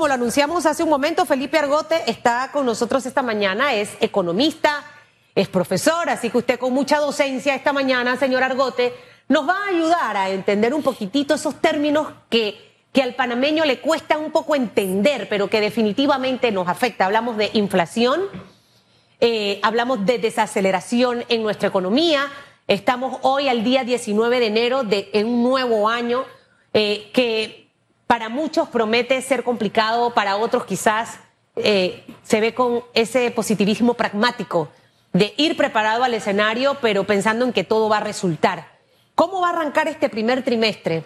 como lo anunciamos hace un momento, Felipe Argote está con nosotros esta mañana, es economista, es profesor, así que usted con mucha docencia esta mañana, señor Argote, nos va a ayudar a entender un poquitito esos términos que, que al panameño le cuesta un poco entender, pero que definitivamente nos afecta. Hablamos de inflación, eh, hablamos de desaceleración en nuestra economía, estamos hoy al día 19 de enero de en un nuevo año eh, que para muchos promete ser complicado, para otros quizás eh, se ve con ese positivismo pragmático de ir preparado al escenario, pero pensando en que todo va a resultar. ¿Cómo va a arrancar este primer trimestre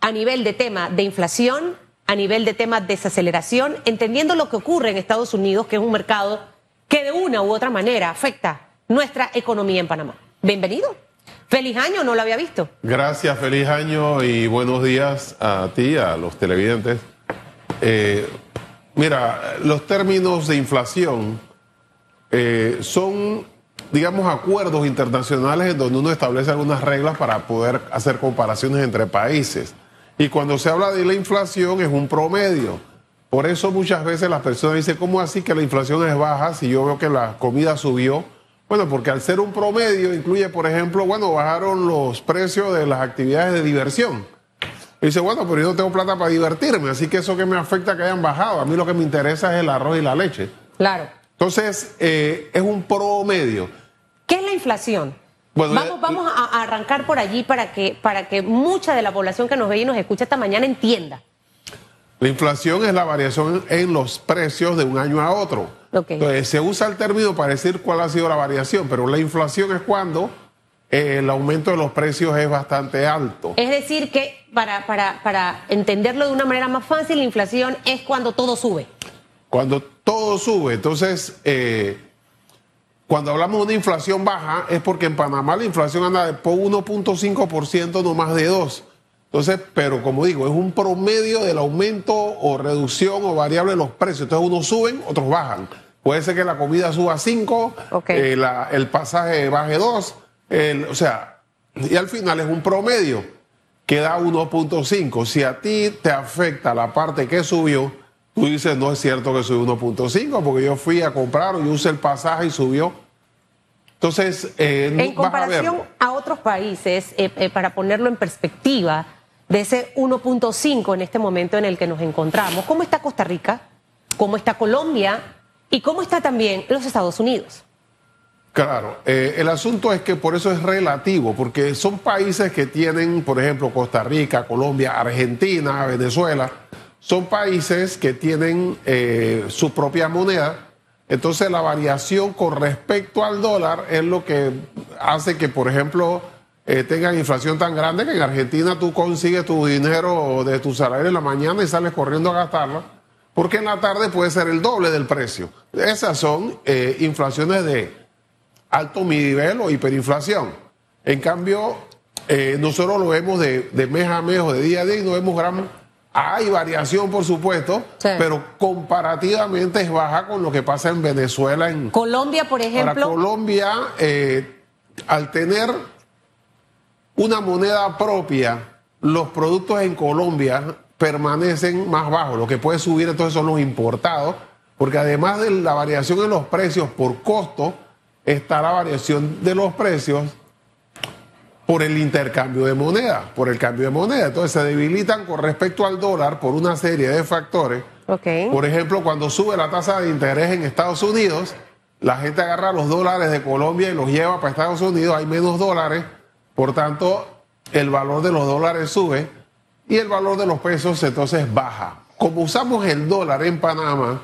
a nivel de tema de inflación, a nivel de tema de desaceleración, entendiendo lo que ocurre en Estados Unidos, que es un mercado que de una u otra manera afecta nuestra economía en Panamá? Bienvenido. Feliz año, no lo había visto. Gracias, feliz año y buenos días a ti, a los televidentes. Eh, mira, los términos de inflación eh, son, digamos, acuerdos internacionales en donde uno establece algunas reglas para poder hacer comparaciones entre países. Y cuando se habla de la inflación es un promedio. Por eso muchas veces las personas dicen, ¿cómo así que la inflación es baja si yo veo que la comida subió? Bueno, porque al ser un promedio incluye, por ejemplo, bueno, bajaron los precios de las actividades de diversión. Y dice, bueno, pero yo no tengo plata para divertirme, así que eso que me afecta que hayan bajado. A mí lo que me interesa es el arroz y la leche. Claro. Entonces, eh, es un promedio. ¿Qué es la inflación? vamos, eh, vamos a arrancar por allí para que, para que mucha de la población que nos ve y nos escucha esta mañana entienda. La inflación es la variación en los precios de un año a otro. Entonces, se usa el término para decir cuál ha sido la variación, pero la inflación es cuando eh, el aumento de los precios es bastante alto. Es decir, que para, para, para entenderlo de una manera más fácil, la inflación es cuando todo sube. Cuando todo sube, entonces, eh, cuando hablamos de una inflación baja, es porque en Panamá la inflación anda de 1.5%, no más de 2%. Entonces, pero como digo, es un promedio del aumento o reducción o variable de los precios. Entonces, unos suben, otros bajan. Puede ser que la comida suba 5, eh, el pasaje baje 2, o sea, y al final es un promedio que da 1.5. Si a ti te afecta la parte que subió, tú dices, no es cierto que subió 1.5, porque yo fui a comprar o yo usé el pasaje y subió. Entonces, eh, en comparación a, otros países, eh, para ponerlo en perspectiva, de ese 1.5 en este momento en el que nos encontramos. ¿Cómo está Costa Rica? ¿Cómo está Colombia? ¿Y cómo está también los Estados Unidos? Claro, eh, el asunto es que por eso es relativo, porque son países que tienen, por ejemplo, Costa Rica, Colombia, Argentina, Venezuela, son países que tienen eh, su propia moneda. Entonces la variación con respecto al dólar es lo que hace que, por ejemplo, eh, tengan inflación tan grande que en Argentina tú consigues tu dinero de tu salario en la mañana y sales corriendo a gastarlo, porque en la tarde puede ser el doble del precio. Esas son eh, inflaciones de alto nivel o hiperinflación. En cambio, eh, nosotros lo vemos de, mes a mes o de día a día y no vemos gran... Hay variación, por supuesto, pero comparativamente es baja con lo que pasa en Venezuela. En Colombia, por ejemplo. Para Colombia, al tener una moneda propia, los productos en Colombia permanecen más bajos. Lo que puede subir entonces son los importados, porque además de la variación en los precios por costo, está la variación de los precios por el intercambio de moneda, por el cambio de moneda. Entonces se debilitan con respecto al dólar por una serie de factores. Por ejemplo, cuando sube la tasa de interés en Estados Unidos, la gente agarra los dólares de Colombia y los lleva para Estados Unidos, hay menos dólares por tanto, el valor de los dólares sube y el valor de los pesos entonces baja. Como usamos el dólar en Panamá,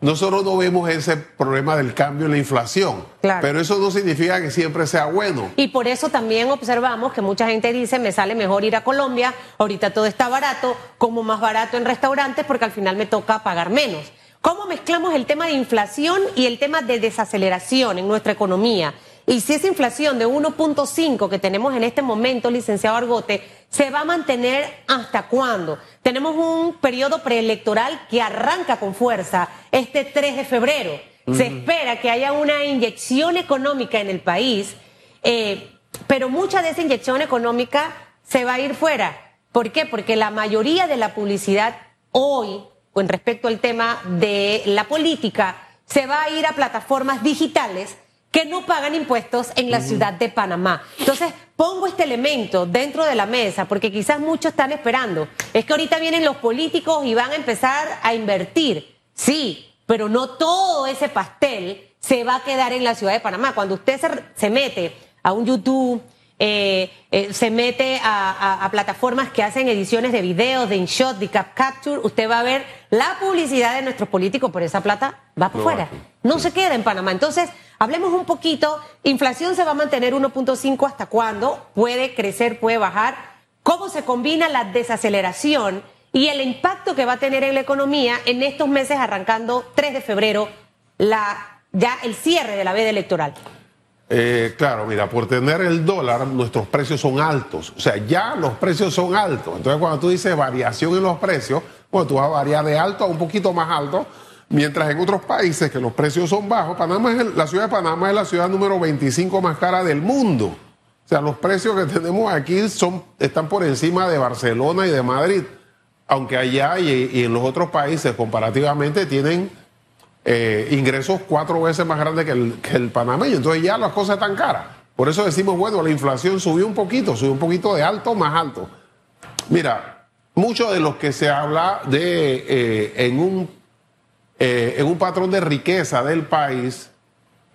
nosotros no vemos ese problema del cambio en la inflación. Pero eso no significa que siempre sea bueno. Y por eso también observamos que mucha gente dice, me sale mejor ir a Colombia, ahorita todo está barato, como más barato en restaurantes porque al final me toca pagar menos. ¿Cómo mezclamos el tema de inflación y el tema de desaceleración en nuestra economía? Y si esa inflación de 1.5 que tenemos en este momento, licenciado Argote, se va a mantener hasta cuándo? Tenemos un periodo preelectoral que arranca con fuerza este 3 de febrero. Se espera que haya una inyección económica en el país, eh, pero mucha de esa inyección económica se va a ir fuera. ¿Por qué? Porque la mayoría de la publicidad hoy, con respecto al tema de la política, se va a ir a plataformas digitales que no pagan impuestos en la ciudad de Panamá. Entonces, pongo este elemento dentro de la mesa porque quizás muchos están esperando. Es que ahorita vienen los políticos y van a empezar a invertir. Sí, pero no todo ese pastel se va a quedar en la ciudad de Panamá. Cuando usted se, mete a un YouTube, eh, eh, se mete a, plataformas que hacen ediciones de videos, de InShot, de Cap Capture, usted va a ver la publicidad de nuestros políticos, por esa plata va para afuera. No se queda en Panamá. Entonces, hablemos un poquito. Inflación se va a mantener 1.5 hasta cuándo? Puede crecer, puede bajar. ¿Cómo se combina la desaceleración y el impacto que va a tener en la economía en estos meses arrancando 3 de febrero, la, ya el cierre de la veda electoral? Eh, claro, mira, por tener el dólar, nuestros precios son altos. O sea, ya los precios son altos. Entonces, cuando tú dices variación en los precios, bueno, tú vas a variar de alto a un poquito más alto. Mientras en otros países que los precios son bajos, Panamá es la ciudad de Panamá es la ciudad número 25 más cara del mundo. O sea, los precios que tenemos aquí son, están por encima de Barcelona y de Madrid. Aunque allá y en los otros países comparativamente tienen eh, ingresos cuatro veces más grandes que el, el panameño. Entonces ya las cosas están caras. Por eso decimos, bueno, la inflación subió un poquito, subió un poquito de alto más alto. Mira, mucho de los que se habla de eh, en, un, eh, en un patrón de riqueza del país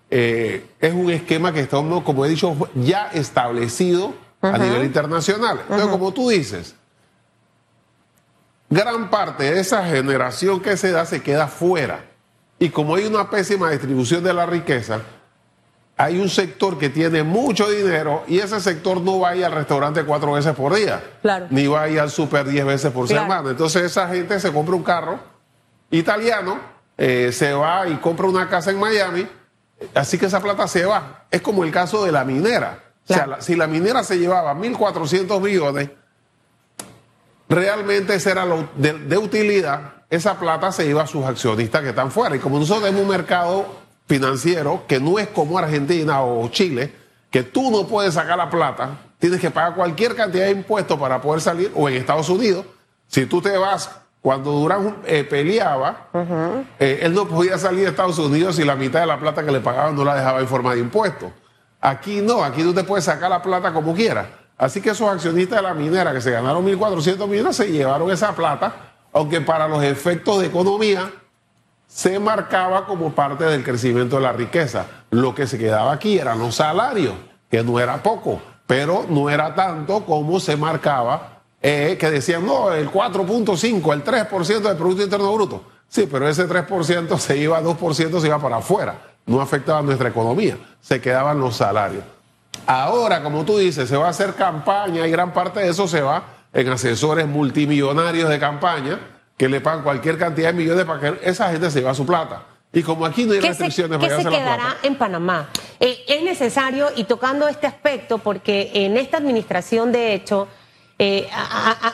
es un esquema que está, como he dicho, ya establecido a nivel internacional. Entonces, como tú dices, gran parte de esa generación que se da se queda fuera. Y como hay una pésima distribución de la riqueza, hay un sector que tiene mucho dinero y ese sector no va a ir al restaurante cuatro veces por día, ni va a ir al super diez veces por semana. Entonces esa gente se compra un carro italiano, eh, se va y compra una casa en Miami, así que esa plata se va. Es como el caso de la minera. O sea, si la minera se llevaba 1.400 millones, realmente ese era lo de utilidad esa plata se iba a sus accionistas que están fuera. Y como nosotros tenemos un mercado financiero que no es como Argentina o Chile, que tú no puedes sacar la plata, tienes que pagar cualquier cantidad de impuestos para poder salir, o en Estados Unidos, si tú te vas, cuando Durán eh, peleaba, eh, él no podía salir de Estados Unidos si la mitad de la plata que le pagaban no la dejaba en forma de impuestos. Aquí no, aquí tú te puedes sacar la plata como quieras. Así que esos accionistas de la minera que se ganaron 1.400 millones se llevaron esa plata aunque para los efectos de economía se marcaba como parte del crecimiento de la riqueza. Lo que se quedaba aquí eran los salarios, que no era poco, pero no era tanto como se marcaba, eh, que decían, no, el 4.5, el 3% del Producto Interno Bruto. Sí, pero ese 3% se iba, 2% se iba para afuera, no afectaba nuestra economía, se quedaban los salarios. Ahora, como tú dices, se va a hacer campaña y gran parte de eso se va en asesores multimillonarios de campaña que le pagan cualquier cantidad de millones para que esa gente se lleve su plata. Y como aquí no hay restricciones ¿qué se quedará en Panamá? Eh, es necesario, y tocando este aspecto, porque en esta administración, de hecho, eh,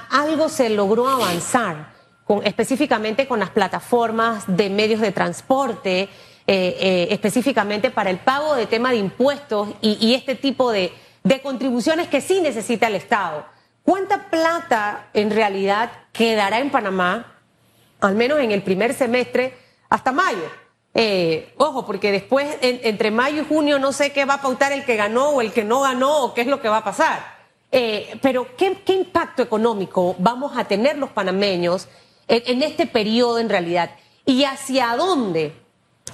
algo se logró avanzar, con, específicamente con las plataformas de medios de transporte, eh, específicamente para el pago de tema de impuestos y, este tipo de, contribuciones que sí necesita el Estado. ¿Cuánta plata en realidad quedará en Panamá, al menos en el primer semestre, hasta mayo? Eh, ojo, porque después, entre mayo y junio, no sé qué va a pautar el que ganó o el que no ganó o qué es lo que va a pasar. Eh, pero, ¿qué, impacto económico vamos a tener los panameños en, este periodo en realidad? ¿Y hacia dónde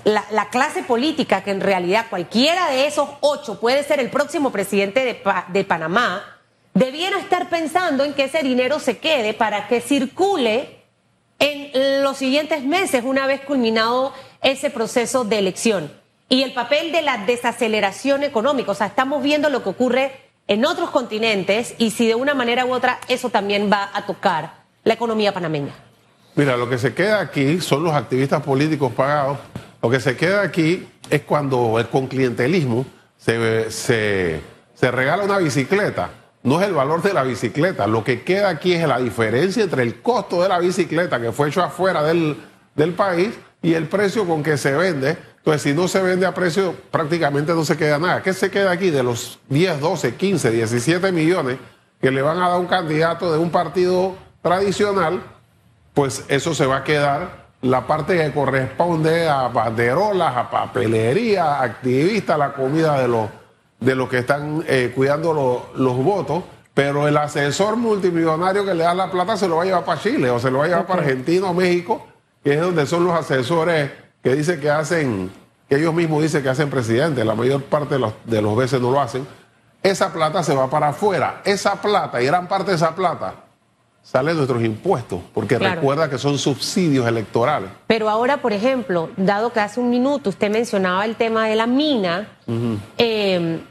la, clase política, que en realidad cualquiera de esos ocho puede ser el próximo presidente de, de Panamá, debiera estar pensando en que ese dinero se quede para que circule en los siguientes meses una vez culminado ese proceso de elección. Y el papel de la desaceleración económica, o sea, estamos viendo lo que ocurre en otros continentes y si de una manera u otra eso también va a tocar la economía panameña. Mira, lo que se queda aquí son los activistas políticos pagados. Lo que se queda aquí es cuando con clientelismo se, se, se regala una bicicleta no es el valor de la bicicleta. Lo que queda aquí es la diferencia entre el costo de la bicicleta que fue hecho afuera del, país y el precio con que se vende. Entonces, si no se vende a precio, prácticamente no se queda nada. ¿Qué se queda aquí de los 10, 12, 15, 17 millones que le van a dar un candidato de un partido tradicional? pues eso se va a quedar la parte que corresponde a banderolas, a papelería, activistas, la comida de los, de los que están eh, cuidando los votos, pero el asesor multimillonario que le da la plata se lo va a llevar para Chile o se lo va a llevar para Argentina o México, que es donde son los asesores que dicen que hacen, que ellos mismos dicen que hacen presidente, la mayor parte de los, de los veces no lo hacen. Esa plata se va para afuera. Esa plata, y gran parte de esa plata, sale de nuestros impuestos, porque recuerda que son subsidios electorales. Pero ahora, por ejemplo, dado que hace un minuto usted mencionaba el tema de la mina, eh,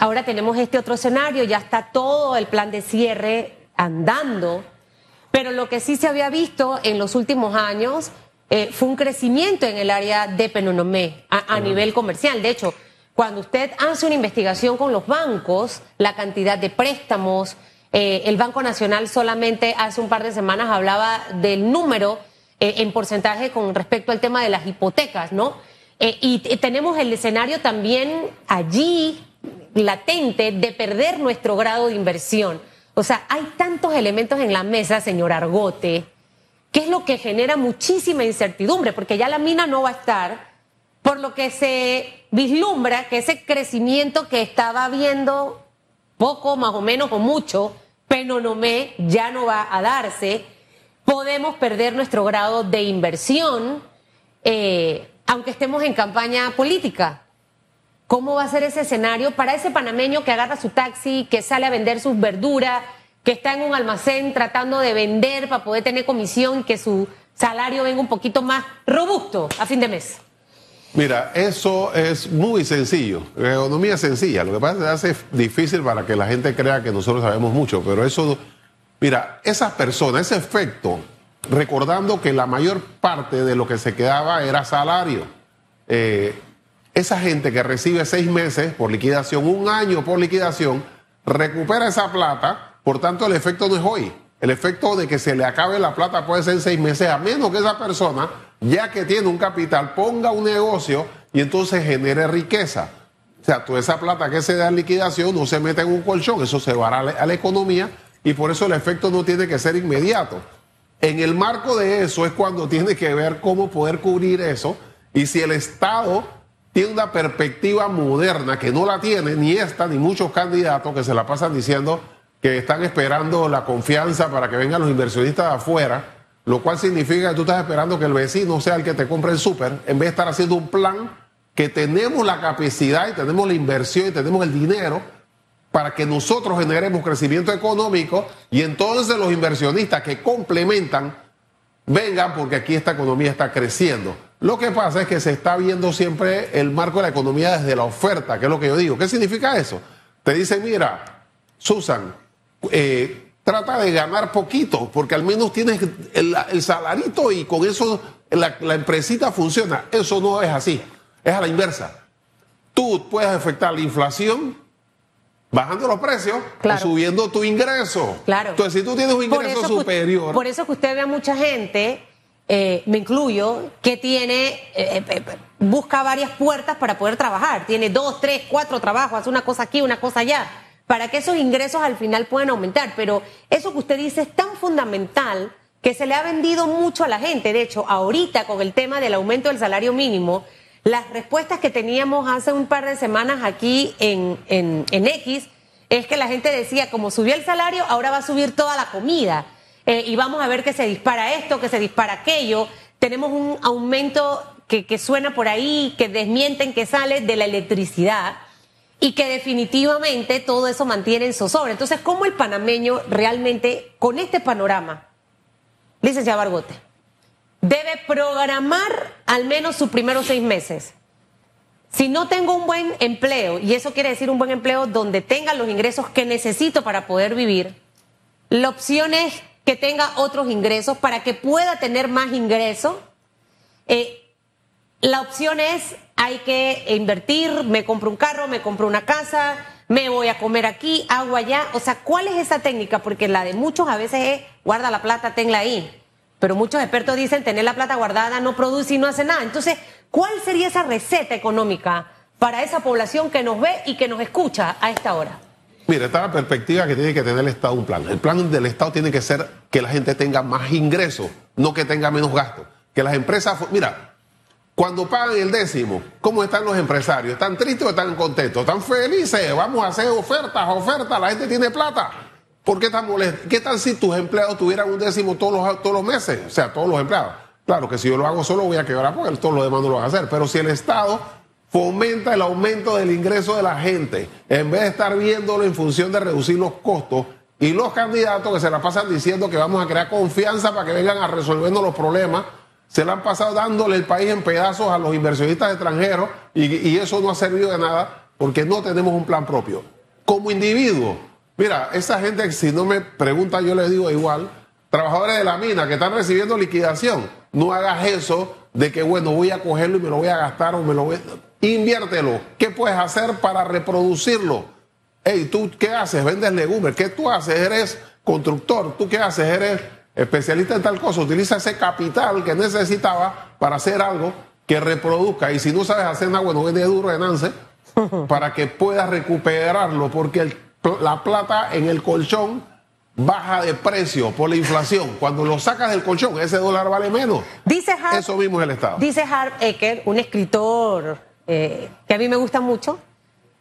ahora tenemos este otro escenario, ya está todo el plan de cierre andando, pero lo que sí se había visto en los últimos años eh, fue un crecimiento en el área de Penonomé a, nivel comercial. De hecho, cuando usted hace una investigación con los bancos, la cantidad de préstamos, eh, el Banco Nacional solamente hace un par de semanas hablaba del número eh, en porcentaje con respecto al tema de las hipotecas, ¿no? Y tenemos el escenario también allí latente de perder nuestro grado de inversión. O sea, hay tantos elementos en la mesa, señor Argote, que es lo que genera muchísima incertidumbre, porque ya la mina no va a estar, por lo que se vislumbra que ese crecimiento que estaba viendo poco, más o menos, o mucho, Penonomé ya no va a darse, podemos perder nuestro grado de inversión, eh, aunque estemos en campaña política. ¿Cómo va a ser ese escenario para ese panameño que agarra su taxi, que sale a vender sus verduras, que está en un almacén tratando de vender para poder tener comisión y que su salario venga un poquito más robusto a fin de mes? Mira, eso es muy sencillo. La economía es sencilla. Lo que pasa es que hace difícil para que la gente crea que nosotros sabemos mucho, pero eso, mira, esas personas, ese efecto, recordando que la mayor parte de lo que se quedaba era salario. Eh, esa gente que recibe seis meses por liquidación, un año por liquidación, recupera esa plata, por tanto el efecto no es hoy. El efecto de que se le acabe la plata puede ser en seis meses, a menos que esa persona ya que tiene un capital, ponga un negocio y entonces genere riqueza. O sea, toda esa plata que se da en liquidación no se mete en un colchón, eso se va a la, economía y por eso el efecto no tiene que ser inmediato. En el marco de eso es cuando tiene que ver cómo poder cubrir eso y si el Estado tiene una perspectiva moderna que no la tiene ni esta ni muchos candidatos que se la pasan diciendo que están esperando la confianza para que vengan los inversionistas de afuera lo cual significa que tú estás esperando que el vecino sea el que te compre el súper, en vez de estar haciendo un plan que tenemos la capacidad y tenemos la inversión y tenemos el dinero para que nosotros generemos crecimiento económico y entonces los inversionistas que complementan vengan porque aquí esta economía está creciendo. Lo que pasa es que se está viendo siempre el marco de la economía desde la oferta, que es lo que yo digo. ¿Qué significa eso? Te dicen, mira, Susan, eh, trata de ganar poquito, porque al menos tienes el, salarito y con eso la, empresita funciona. Eso no es así, es a la inversa. Tú puedes afectar la inflación bajando los precios o subiendo tu ingreso. Claro. Entonces, si tú tienes un ingreso superior. por eso que usted ve a mucha gente, eh, me incluyo, que tiene, eh, busca varias puertas para poder trabajar. Tiene dos, tres, cuatro trabajos, hace una cosa aquí, una cosa allá para que esos ingresos al final puedan aumentar. Pero eso que usted dice es tan fundamental que se le ha vendido mucho a la gente. De hecho, ahorita con el tema del aumento del salario mínimo, las respuestas que teníamos hace un par de semanas aquí en, en, X es que la gente decía, como subió el salario, ahora va a subir toda la comida. Eh, y vamos a ver que se dispara esto, que se dispara aquello. Tenemos un aumento que, que suena por ahí, que desmienten que sale de la electricidad y que definitivamente todo eso mantiene en zozobra. Entonces, ¿cómo el panameño realmente, con este panorama, licenciado Bargote, debe programar al menos sus primeros seis meses? Si no tengo un buen empleo, y eso quiere decir un buen empleo donde tenga los ingresos que necesito para poder vivir, la opción es que tenga otros ingresos para que pueda tener más ingresos. Eh, la opción es hay que invertir, me compro un carro, me compro una casa, me voy a comer aquí, hago allá. O sea, ¿cuál es esa técnica? Porque la de muchos a veces es guarda la plata, tenla ahí. Pero muchos expertos dicen tener la plata guardada no produce y no hace nada. Entonces, ¿cuál sería esa receta económica para esa población que nos ve y que nos escucha a esta hora? Mira, está la perspectiva que tiene que tener el Estado un plan. El plan del Estado tiene que ser que la gente tenga más ingresos, no que tenga menos gastos. Que las empresas, mira, cuando pagan el décimo, ¿cómo están los empresarios? ¿Están tristes o están contentos? ¿Están felices? Vamos a hacer ofertas, ofertas, la gente tiene plata. ¿Por qué tan molesto? ¿Qué tal si tus empleados tuvieran un décimo todos los, todos los meses? O sea, todos los empleados. Claro que si yo lo hago solo voy a quebrar porque todos los demás no lo van a hacer. Pero si el Estado fomenta el aumento del ingreso de la gente, en vez de estar viéndolo en función de reducir los costos, y los candidatos que se la pasan diciendo que vamos a crear confianza para que vengan a resolvernos los problemas, se la han pasado dándole el país en pedazos a los inversionistas extranjeros y, y eso no ha servido de nada porque no tenemos un plan propio. Como individuo, mira, esa gente, si no me pregunta, yo les digo igual, trabajadores de la mina que están recibiendo liquidación, no hagas eso de que, bueno, voy a cogerlo y me lo voy a gastar o me lo voy a inviértelo. ¿Qué puedes hacer para reproducirlo? Hey, ¿tú qué haces? Vendes legumbres. ¿Qué tú haces? Eres constructor. ¿Tú qué haces? Eres especialista en tal cosa. Utiliza ese capital que necesitaba para hacer algo que reproduzca. Y si no sabes hacer nada, bueno, vende duro de Nance para que puedas recuperarlo. Porque la plata en el colchón baja de precio por la inflación. Cuando lo sacas del colchón, ese dólar vale menos. Dice Eso mismo es el Estado. Dice Harv Ecker, un escritor eh, que a mí me gusta mucho,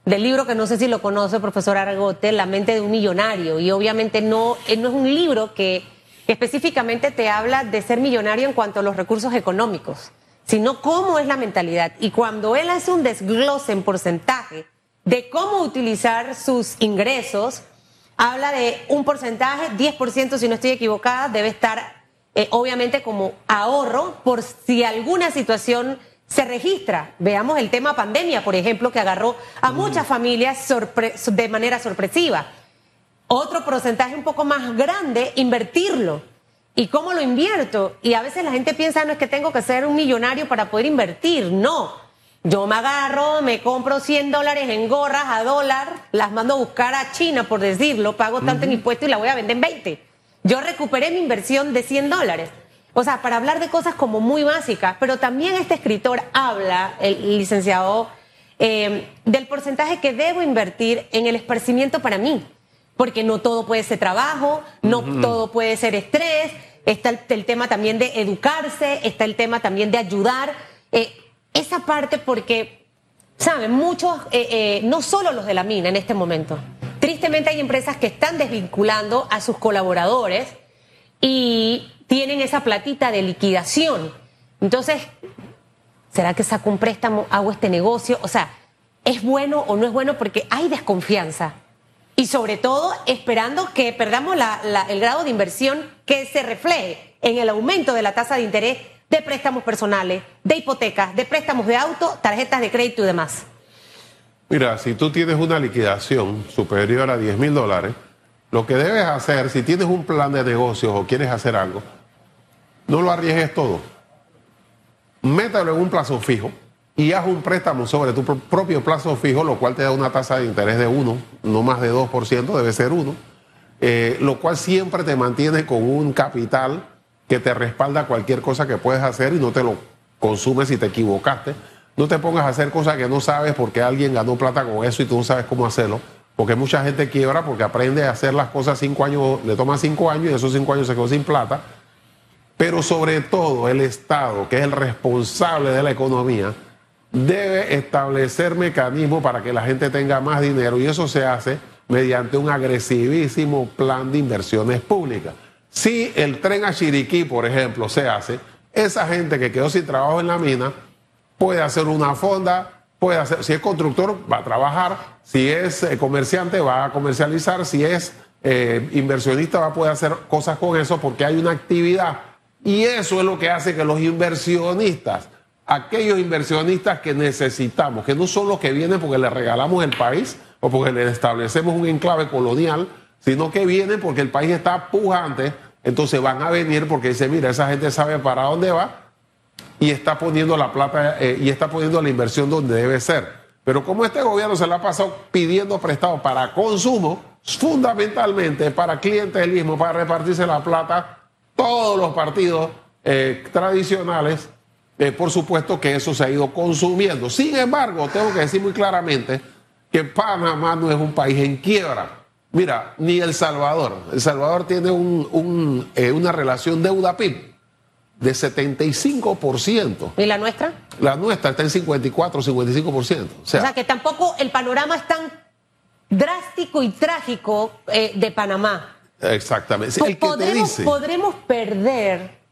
del libro que no sé si lo conoce, profesor Argote, La mente de un millonario. Y obviamente no, eh, no es un libro que, específicamente te habla de ser millonario en cuanto a los recursos económicos, sino cómo es la mentalidad. Y cuando él hace un desglose en porcentaje de cómo utilizar sus ingresos, habla de un porcentaje, 10% si no estoy equivocada, debe estar eh, obviamente como ahorro por si alguna situación se registra. Veamos el tema pandemia, por ejemplo, que agarró a mm. muchas familias de manera sorpresiva. Otro porcentaje un poco más grande, invertirlo. ¿Y cómo lo invierto? Y a veces la gente piensa, no es que tengo que ser un millonario para poder invertir. No. Yo me agarro, me compro 100 dólares en gorras a dólar, las mando a buscar a China, por decirlo, pago tanto en impuestos y la voy a vender en 20. Yo recuperé mi inversión de 100 dólares. O sea, para hablar de cosas como muy básicas, pero también este escritor habla, el licenciado, eh, del porcentaje que debo invertir en el esparcimiento para mí, porque no todo puede ser trabajo, no todo puede ser estrés, está el, tema también de educarse, está el tema también de ayudar. Eh, esa parte porque, ¿saben? Muchos, eh, no solo los de la mina en este momento, tristemente hay empresas que están desvinculando a sus colaboradores y tienen esa platita de liquidación. Entonces, ¿será que saco un préstamo, hago este negocio? O sea, ¿es bueno o no es bueno? Porque hay desconfianza. Y sobre todo, esperando que perdamos el grado de inversión que se refleje en el aumento de la tasa de interés de préstamos personales, de hipotecas, de préstamos de auto, tarjetas de crédito y demás. Mira, si tú tienes una liquidación superior a 10 mil dólares, lo que debes hacer, si tienes un plan de negocios o quieres hacer algo, no lo arriesgues todo. Mételo en un plazo fijo y haz un préstamo sobre tu propio plazo fijo, lo cual te da una tasa de interés de 1, no más de 2%, debe ser 1, eh, lo cual siempre te mantiene con un capital que te respalda cualquier cosa que puedes hacer y no te lo consumes si te equivocaste. No te pongas a hacer cosas que no sabes porque alguien ganó plata con eso y tú no sabes cómo hacerlo. Porque mucha gente quiebra porque aprende a hacer las cosas cinco años, le toma cinco años y esos cinco años se quedó sin plata pero sobre todo el Estado, que es el responsable de la economía, debe establecer mecanismos para que la gente tenga más dinero y eso se hace mediante un agresivísimo plan de inversiones públicas. Si el tren a Chiriquí, por ejemplo, se hace, esa gente que quedó sin trabajo en la mina puede hacer una fonda, puede hacer, si es constructor va a trabajar, si es eh, comerciante va a comercializar, si es eh, inversionista va a poder hacer cosas con eso porque hay una actividad y eso es lo que hace que los inversionistas, aquellos inversionistas que necesitamos, que no son los que vienen porque les regalamos el país o porque les establecemos un enclave colonial, sino que vienen porque el país está pujante, entonces van a venir porque dice, mira, esa gente sabe para dónde va y está poniendo la plata eh, y está poniendo la inversión donde debe ser. Pero como este gobierno se la ha pasado pidiendo prestado para consumo, fundamentalmente para clientelismo, para repartirse la plata, todos los partidos eh, tradicionales, eh, por supuesto que eso se ha ido consumiendo. Sin embargo, tengo que decir muy claramente que Panamá no es un país en quiebra. Mira, ni El Salvador. El Salvador tiene un, un, eh, una relación deuda-PIB de 75%. ¿Y la nuestra? La nuestra está en 54, 55%. O sea, o sea que tampoco el panorama es tan drástico y trágico eh, de Panamá. Exactamente. El que ¿Podremos, te dice... ¿Podremos perder?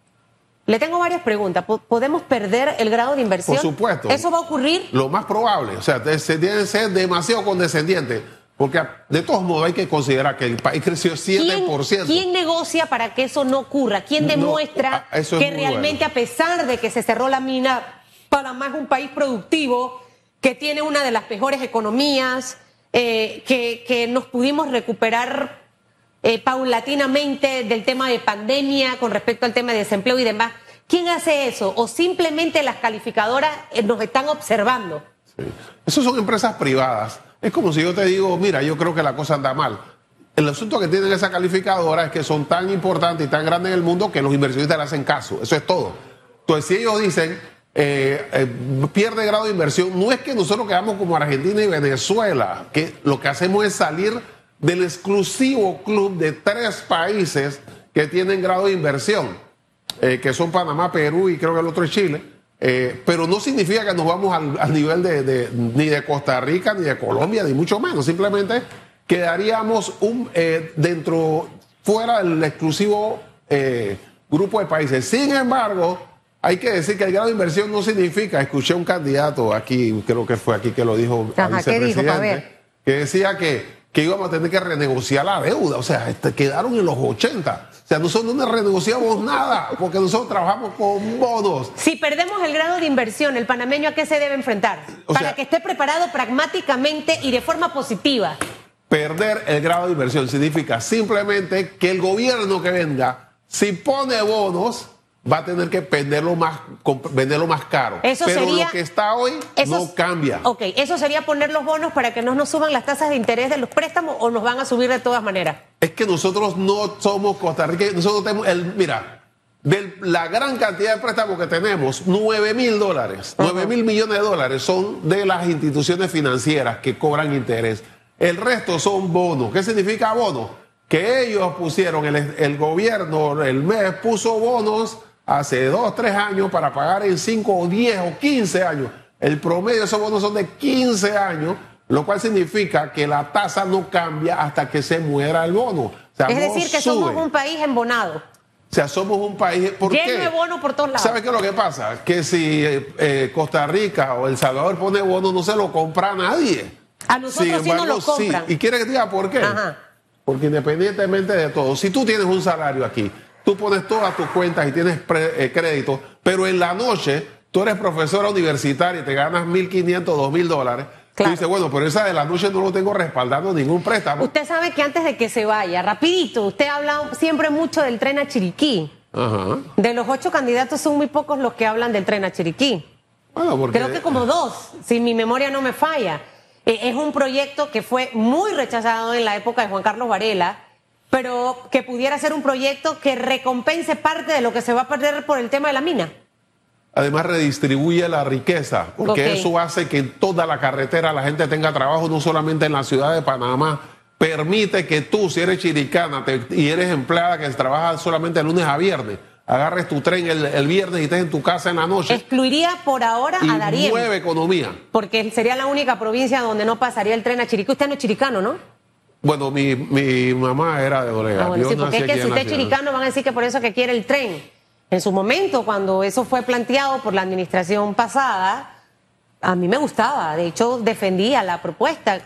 Le tengo varias preguntas. ¿Podemos perder el grado de inversión? Por supuesto. ¿Eso va a ocurrir? Lo más probable. O sea, se tiene que ser demasiado condescendiente porque de todos modos hay que considerar que el país creció 7%. ¿Quién, negocia para que eso no ocurra? ¿Quién demuestra que realmente a pesar de que se cerró la mina, Panamá es un país productivo, que tiene una de las mejores economías, eh, que, nos pudimos recuperar eh, paulatinamente del tema de pandemia con respecto al tema de desempleo y demás? ¿Quién hace eso? ¿O simplemente las calificadoras eh, nos están observando? Sí. Esas son empresas privadas es como si yo te digo, mira, yo creo que la cosa anda mal. El asunto que tienen esa calificadora es que son tan importantes y tan grandes en el mundo que los inversionistas le hacen caso. Eso es todo. Entonces, si ellos dicen, eh, pierde grado de inversión, no es que nosotros quedamos como Argentina y Venezuela, que lo que hacemos es salir del exclusivo club de tres países que tienen grado de inversión, eh, que son Panamá, Perú y creo que el otro es Chile. Eh, pero no significa que nos vamos al, nivel de, ni de Costa Rica, ni de Colombia, ni mucho menos. Simplemente quedaríamos un, eh, dentro, fuera del exclusivo grupo de países. Sin embargo, hay que decir que el grado de inversión no significa, escuché un candidato aquí, creo que fue aquí que lo dijo, Ajá, ¿qué dijo? ver. que decía que que íbamos a tener que renegociar la deuda. O sea, este, quedaron en los 80. O sea, nosotros no renegociamos nada porque nosotros trabajamos con bonos. Si perdemos el grado de inversión, ¿el panameño a qué se debe enfrentar? Para que esté preparado pragmáticamente y de forma positiva. Perder el grado de inversión significa simplemente que el gobierno que venga, si pone bonos, va a tener que venderlo más, venderlo más caro. Eso Pero sería, lo que está hoy no cambia. Ok, eso sería poner los bonos para que no nos suban las tasas de interés de los préstamos o nos van a subir de todas maneras. Es que nosotros no somos Costa Rica, nosotros tenemos el, mira, de la gran cantidad de préstamos que tenemos, 9 mil dólares, 9 mil millones de dólares son de las instituciones financieras que cobran interés. El resto son bonos. ¿Qué significa bonos? Que ellos pusieron, el, el gobierno, el mes puso bonos hace dos, tres años para pagar en 5 o 10 o 15 años. El promedio de esos bonos son de 15 años, lo cual significa que la tasa no cambia hasta que se muera el bono. es decir, que somos un país embonado. O sea, somos un país. ¿por Lleno de bonos por todos lados. ¿Sabes qué es lo que pasa? Que si eh, Costa Rica o El Salvador pone bonos, no se lo compra nadie. A nosotros sí nos lo compran. ¿Y quiere que diga por qué? Porque independientemente de todo, si tú tienes un salario aquí tú pones todas tus cuentas y tienes eh, crédito, pero en la noche tú eres profesora universitaria y te ganas 1.500, 2.000 dólares. Tú dices, bueno, pero esa de la noche no lo tengo respaldando ningún préstamo. Usted sabe que antes de que se vaya, rapidito, usted ha hablado siempre mucho del tren a Chiriquí. Ajá. De los ocho candidatos son muy pocos los que hablan del tren a Chiriquí. Bueno, porque... Creo que como dos, si mi memoria no me falla. Eh, es un proyecto que fue muy rechazado en la época de Juan Carlos Varela pero que pudiera ser un proyecto que recompense parte de lo que se va a perder por el tema de la mina. Además redistribuye la riqueza, porque eso hace que en toda la carretera la gente tenga trabajo, no solamente en la ciudad de Panamá. Permite que tú, si eres chiricana y eres empleada que trabaja solamente de lunes a viernes, agarres tu tren el, viernes y estés en tu casa en la noche. Excluiría por ahora a Darien. Nueve economía. Porque sería la única provincia donde no pasaría el tren a Chiriquí. Usted no es chiricano, ¿no? Bueno, mi, mi mamá era de Olega. Ah, sí, porque es que si usted es chiricano van a decir que por eso que quiere el tren. En su momento, cuando eso fue planteado por la administración pasada, a mí me gustaba. De hecho, defendía la propuesta.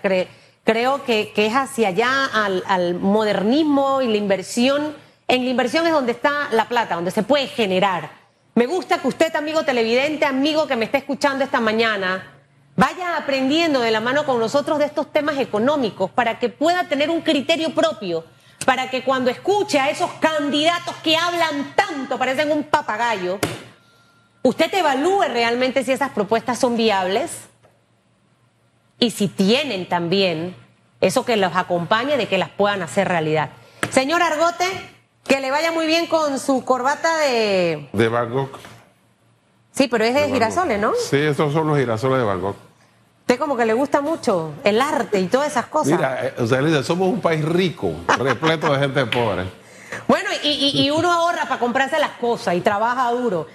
creo que, que, es hacia allá al, al modernismo y la inversión. En la inversión es donde está la plata, donde se puede generar. Me gusta que usted, amigo televidente, amigo que me esté escuchando esta mañana, vaya aprendiendo de la mano con nosotros de estos temas económicos para que pueda tener un criterio propio, para que cuando escuche a esos candidatos que hablan tanto, parecen un papagayo, usted evalúe realmente si esas propuestas son viables y si tienen también eso que los acompañe de que las puedan hacer realidad. Señor Argote, que le vaya muy bien con su corbata de... De Bangkok. Sí, pero es de, girasoles, ¿no? Sí, estos son los girasoles de Bangkok. Usted como que le gusta mucho el arte y todas esas cosas. Mira, eh, o sea, Elisa, somos un país rico, repleto de gente pobre. Bueno, y, y- y uno ahorra para comprarse las cosas y trabaja duro.